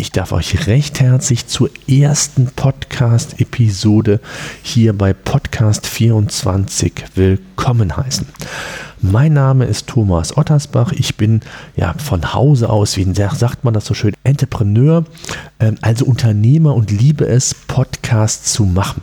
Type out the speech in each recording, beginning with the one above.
Ich darf euch recht herzlich zur ersten Podcast-Episode hier bei Podcast 24 willkommen heißen. Mein Name ist Thomas Ottersbach. Ich bin ja von Hause aus, wie sagt man das so schön, Entrepreneur, ähm, also Unternehmer und liebe es, Podcasts zu machen.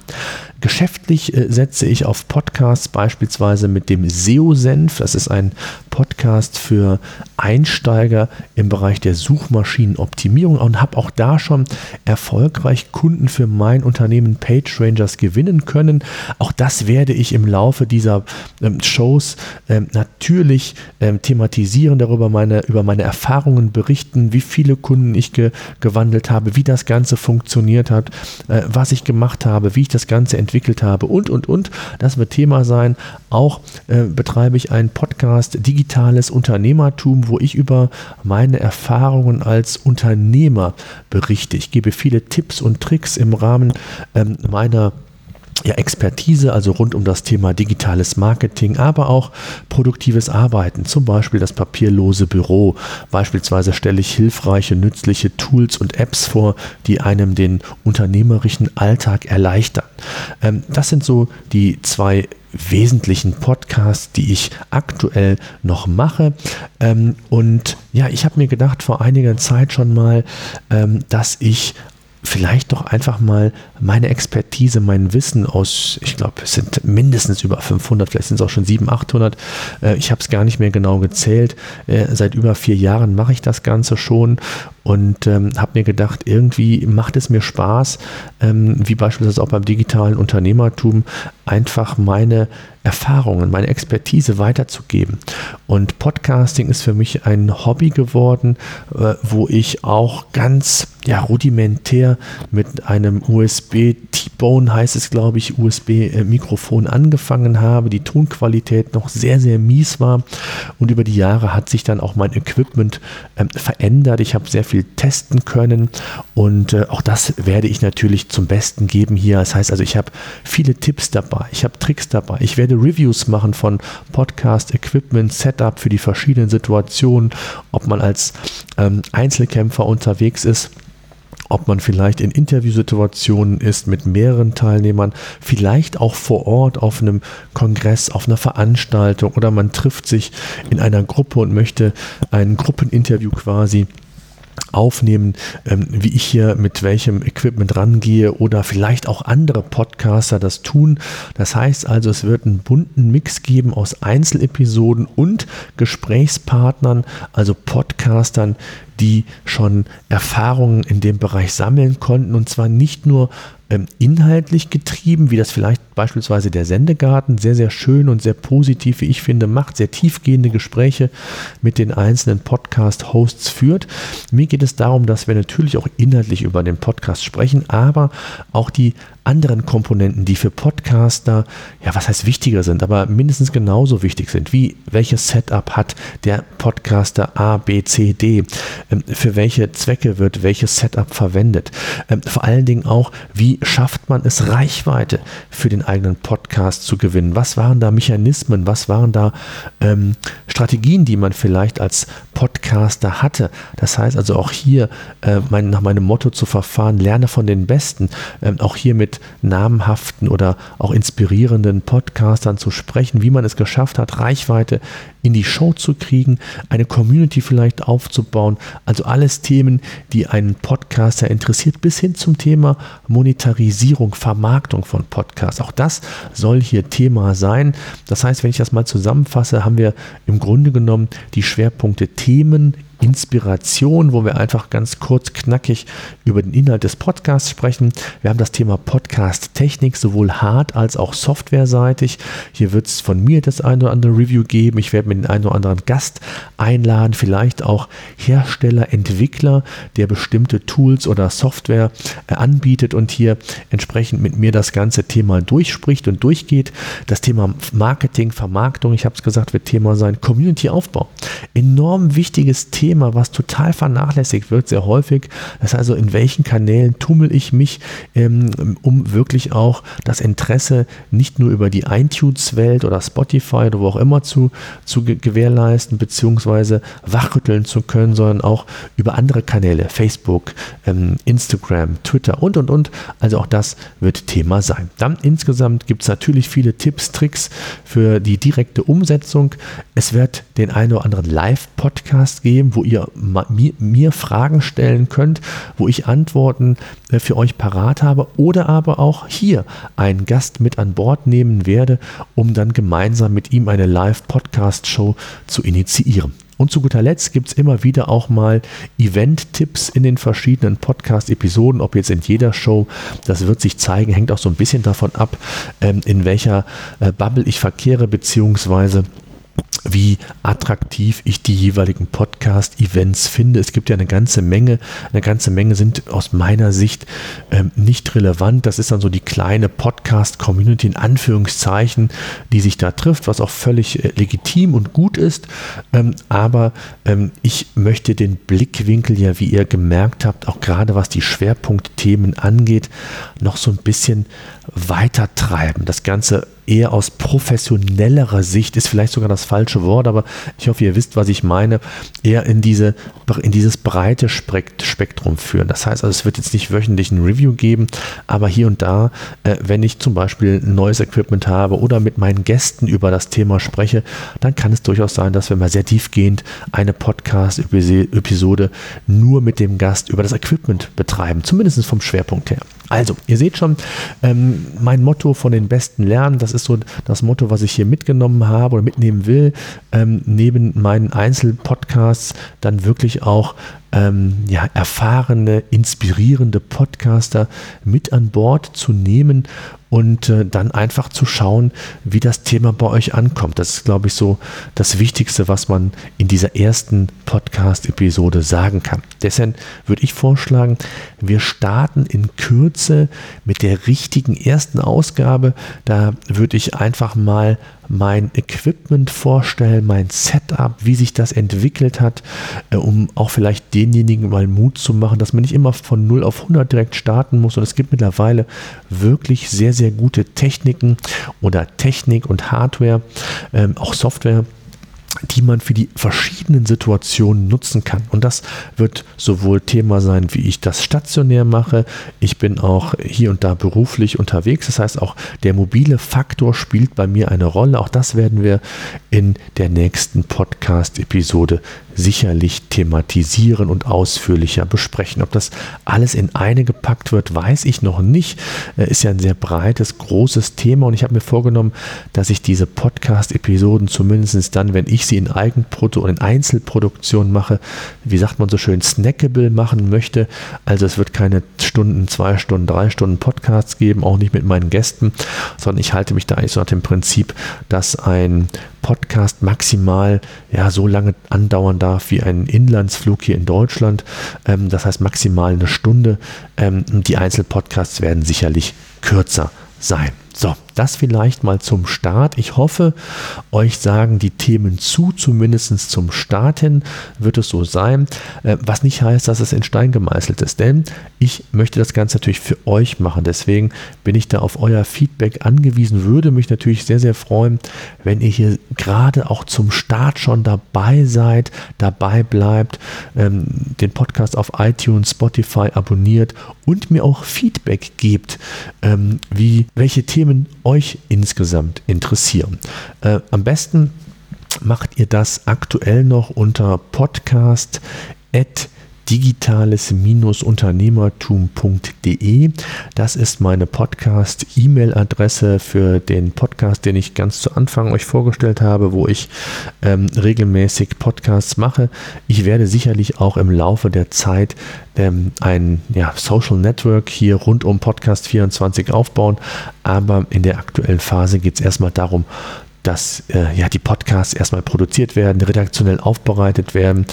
Geschäftlich äh, setze ich auf Podcasts beispielsweise mit dem SEO-Senf. Das ist ein Podcast für Einsteiger im Bereich der Suchmaschinenoptimierung und habe auch da schon erfolgreich Kunden für mein Unternehmen PageRangers gewinnen können. Auch das werde ich im Laufe dieser ähm, Shows ähm, natürlich ähm, thematisieren, darüber meine, über meine Erfahrungen berichten, wie viele Kunden ich ge gewandelt habe, wie das Ganze funktioniert hat, äh, was ich gemacht habe, wie ich das Ganze entwickelt habe und, und, und. Das wird Thema sein. Auch äh, betreibe ich einen Podcast Digitales Unternehmertum, wo ich über meine Erfahrungen als Unternehmer berichte. Ich gebe viele Tipps und Tricks im Rahmen ähm, meiner ja, Expertise, also rund um das Thema digitales Marketing, aber auch produktives Arbeiten, zum Beispiel das papierlose Büro. Beispielsweise stelle ich hilfreiche, nützliche Tools und Apps vor, die einem den unternehmerischen Alltag erleichtern. Ähm, das sind so die zwei wesentlichen Podcasts, die ich aktuell noch mache. Ähm, und ja, ich habe mir gedacht vor einiger Zeit schon mal, ähm, dass ich vielleicht doch einfach mal meine Expertise, mein Wissen aus, ich glaube, es sind mindestens über 500, vielleicht sind es auch schon 700, 800. Äh, ich habe es gar nicht mehr genau gezählt. Äh, seit über vier Jahren mache ich das Ganze schon und ähm, habe mir gedacht, irgendwie macht es mir Spaß, ähm, wie beispielsweise auch beim digitalen Unternehmertum, einfach meine Erfahrungen, meine Expertise weiterzugeben. Und Podcasting ist für mich ein Hobby geworden, äh, wo ich auch ganz ja, rudimentär mit einem USB T-Bone heißt es, glaube ich, USB-Mikrofon angefangen habe, die Tonqualität noch sehr, sehr mies war und über die Jahre hat sich dann auch mein Equipment ähm, verändert. Ich habe sehr viel testen können und äh, auch das werde ich natürlich zum Besten geben hier. Das heißt also, ich habe viele Tipps dabei, ich habe Tricks dabei, ich werde Reviews machen von Podcast, Equipment, Setup für die verschiedenen Situationen, ob man als ähm, Einzelkämpfer unterwegs ist ob man vielleicht in Interviewsituationen ist mit mehreren Teilnehmern, vielleicht auch vor Ort auf einem Kongress, auf einer Veranstaltung oder man trifft sich in einer Gruppe und möchte ein Gruppeninterview quasi aufnehmen, ähm, wie ich hier mit welchem Equipment rangehe oder vielleicht auch andere Podcaster das tun. Das heißt also, es wird einen bunten Mix geben aus Einzelepisoden und Gesprächspartnern, also Podcastern, die schon Erfahrungen in dem Bereich sammeln konnten und zwar nicht nur inhaltlich getrieben, wie das vielleicht beispielsweise der Sendegarten sehr, sehr schön und sehr positiv, wie ich finde, macht, sehr tiefgehende Gespräche mit den einzelnen Podcast-Hosts führt. Mir geht es darum, dass wir natürlich auch inhaltlich über den Podcast sprechen, aber auch die anderen Komponenten, die für Podcaster, ja, was heißt wichtiger sind, aber mindestens genauso wichtig sind, wie welches Setup hat der Podcaster A, B, C, D, ähm, für welche Zwecke wird welches Setup verwendet, ähm, vor allen Dingen auch, wie schafft man es, Reichweite für den eigenen Podcast zu gewinnen, was waren da Mechanismen, was waren da ähm, Strategien, die man vielleicht als Podcaster hatte. Das heißt also auch hier äh, mein, nach meinem Motto zu verfahren, lerne von den Besten, ähm, auch hier mit namhaften oder auch inspirierenden Podcastern zu sprechen, wie man es geschafft hat, Reichweite in die Show zu kriegen, eine Community vielleicht aufzubauen. Also alles Themen, die einen Podcaster interessiert, bis hin zum Thema Monetarisierung, Vermarktung von Podcasts. Auch das soll hier Thema sein. Das heißt, wenn ich das mal zusammenfasse, haben wir im Grunde genommen die Schwerpunkte Themen, Inspiration, wo wir einfach ganz kurz knackig über den Inhalt des Podcasts sprechen. Wir haben das Thema Podcast-Technik, sowohl hard- als auch softwareseitig. Hier wird es von mir das ein oder andere Review geben. Ich werde mir den einen oder anderen Gast einladen, vielleicht auch Hersteller, Entwickler, der bestimmte Tools oder Software äh, anbietet und hier entsprechend mit mir das ganze Thema durchspricht und durchgeht. Das Thema Marketing, Vermarktung, ich habe es gesagt, wird Thema sein. Community-Aufbau. Enorm wichtiges Thema was total vernachlässigt wird, sehr häufig. Das heißt also, in welchen Kanälen tummel ich mich, ähm, um wirklich auch das Interesse nicht nur über die iTunes-Welt oder Spotify oder wo auch immer zu, zu gewährleisten, beziehungsweise wachrütteln zu können, sondern auch über andere Kanäle, Facebook, ähm, Instagram, Twitter und, und, und. Also auch das wird Thema sein. Dann insgesamt gibt es natürlich viele Tipps, Tricks für die direkte Umsetzung. Es wird den einen oder anderen Live-Podcast geben, wo ihr mir, mir, Fragen stellen könnt, wo ich Antworten äh, für euch parat habe oder aber auch hier einen Gast mit an Bord nehmen werde, um dann gemeinsam mit ihm eine Live-Podcast-Show zu initiieren. Und zu guter Letzt gibt es immer wieder auch mal Event-Tipps in den verschiedenen Podcast-Episoden, ob jetzt in jeder Show, das wird sich zeigen, hängt auch so ein bisschen davon ab, ähm, in welcher äh, Bubble ich verkehre, beziehungsweise wie attraktiv ich die jeweiligen Podcast-Events finde. Es gibt ja eine ganze Menge, eine ganze Menge sind aus meiner Sicht ähm, nicht relevant. Das ist dann so die kleine Podcast-Community in Anführungszeichen, die sich da trifft, was auch völlig äh, legitim und gut ist. Ähm, aber ähm, ich möchte den Blickwinkel ja, wie ihr gemerkt habt, auch gerade was die Schwerpunktthemen angeht, noch so ein bisschen weiter treiben. Das Ganze eher aus professionellerer Sicht ist vielleicht sogar das falsche Wort, aber ich hoffe, ihr wisst, was ich meine, eher in, diese, in dieses breite Spektrum führen. Das heißt also, es wird jetzt nicht wöchentlich ein Review geben, aber hier und da, äh, wenn ich zum Beispiel neues Equipment habe oder mit meinen Gästen über das Thema spreche, dann kann es durchaus sein, dass wir mal sehr tiefgehend eine Podcast-Episode nur mit dem Gast über das Equipment betreiben, zumindest vom Schwerpunkt her. Also, ihr seht schon, ähm, mein Motto von den Besten lernen, das ist so das Motto, was ich hier mitgenommen habe oder mitnehmen will, ähm, neben meinen Einzelpodcasts dann wirklich auch ähm, ja, erfahrene, inspirierende Podcaster mit an Bord zu nehmen und äh, dann einfach zu schauen, wie das Thema bei euch ankommt. Das ist, glaube ich, so das Wichtigste, was man in dieser ersten Podcast-Episode sagen kann. Deshalb würde ich vorschlagen, wir starten in Kürze mit der richtigen ersten Ausgabe. Da würde ich einfach mal mein Equipment vorstellen, mein Setup, wie sich das entwickelt hat, äh, um auch vielleicht denjenigen mal Mut zu machen, dass man nicht immer von 0 auf 100 direkt starten muss. Und es gibt mittlerweile wirklich sehr, sehr gute Techniken oder Technik und Hardware, ähm, auch Software die man für die verschiedenen Situationen nutzen kann. Und das wird sowohl Thema sein, wie ich das stationär mache. Ich bin auch hier und da beruflich unterwegs. Das heißt, auch der mobile Faktor spielt bei mir eine Rolle. Auch das werden wir in der nächsten Podcast-Episode sicherlich thematisieren und ausführlicher besprechen. Ob das alles in eine gepackt wird, weiß ich noch nicht. Äh, ist ja ein sehr breites, großes Thema und ich habe mir vorgenommen, dass ich diese Podcast-Episoden zumindest dann, wenn ich sie in Eigenprodu und in Einzelproduktion mache, wie sagt man so schön, snackable machen möchte. Also es wird keine Stunden, zwei Stunden, drei Stunden Podcasts geben, auch nicht mit meinen Gästen, sondern ich halte mich da eigentlich so nach dem Prinzip, dass ein Podcast maximal ja, so lange andauern darf wie ein Inlandsflug hier in Deutschland. Ähm, das heißt maximal eine Stunde. Ähm, die Einzelpodcasts werden sicherlich kürzer sein. So, das vielleicht mal zum Start. Ich hoffe, euch sagen die Themen zu, zumindest zum Start hin wird es so sein, äh, was nicht heißt, dass es in Stein gemeißelt ist, denn ich möchte das Ganze natürlich für euch machen. Deswegen bin ich da auf euer Feedback angewiesen, würde mich natürlich sehr, sehr freuen, wenn ihr hier gerade auch zum Start schon dabei seid, dabei bleibt, ähm, den Podcast auf iTunes, Spotify abonniert und mir auch Feedback gebt, ähm, wie welche Themen Themen euch insgesamt interessieren. Äh, am besten macht ihr das aktuell noch unter podcast@ digitales-unternehmertum.de. Das ist meine Podcast-E-Mail-Adresse für den Podcast, den ich ganz zu Anfang euch vorgestellt habe, wo ich ähm, regelmäßig Podcasts mache. Ich werde sicherlich auch im Laufe der Zeit ähm, ein ja, Social Network hier rund um Podcast 24 aufbauen, aber in der aktuellen Phase geht es erstmal darum, dass äh, ja die Podcasts erstmal produziert werden, redaktionell aufbereitet werden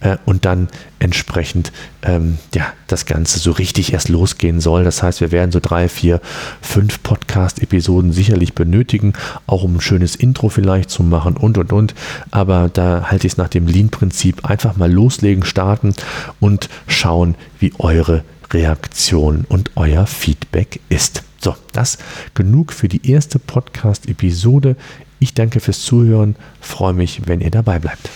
äh, und dann entsprechend ähm, ja das Ganze so richtig erst losgehen soll. Das heißt, wir werden so drei, vier, fünf Podcast-Episoden sicherlich benötigen, auch um ein schönes Intro vielleicht zu machen und und und. Aber da halte ich es nach dem Lean-Prinzip einfach mal loslegen, starten und schauen, wie eure Reaktion und euer Feedback ist. So, das genug für die erste Podcast-Episode. Ich danke fürs Zuhören, freue mich, wenn ihr dabei bleibt.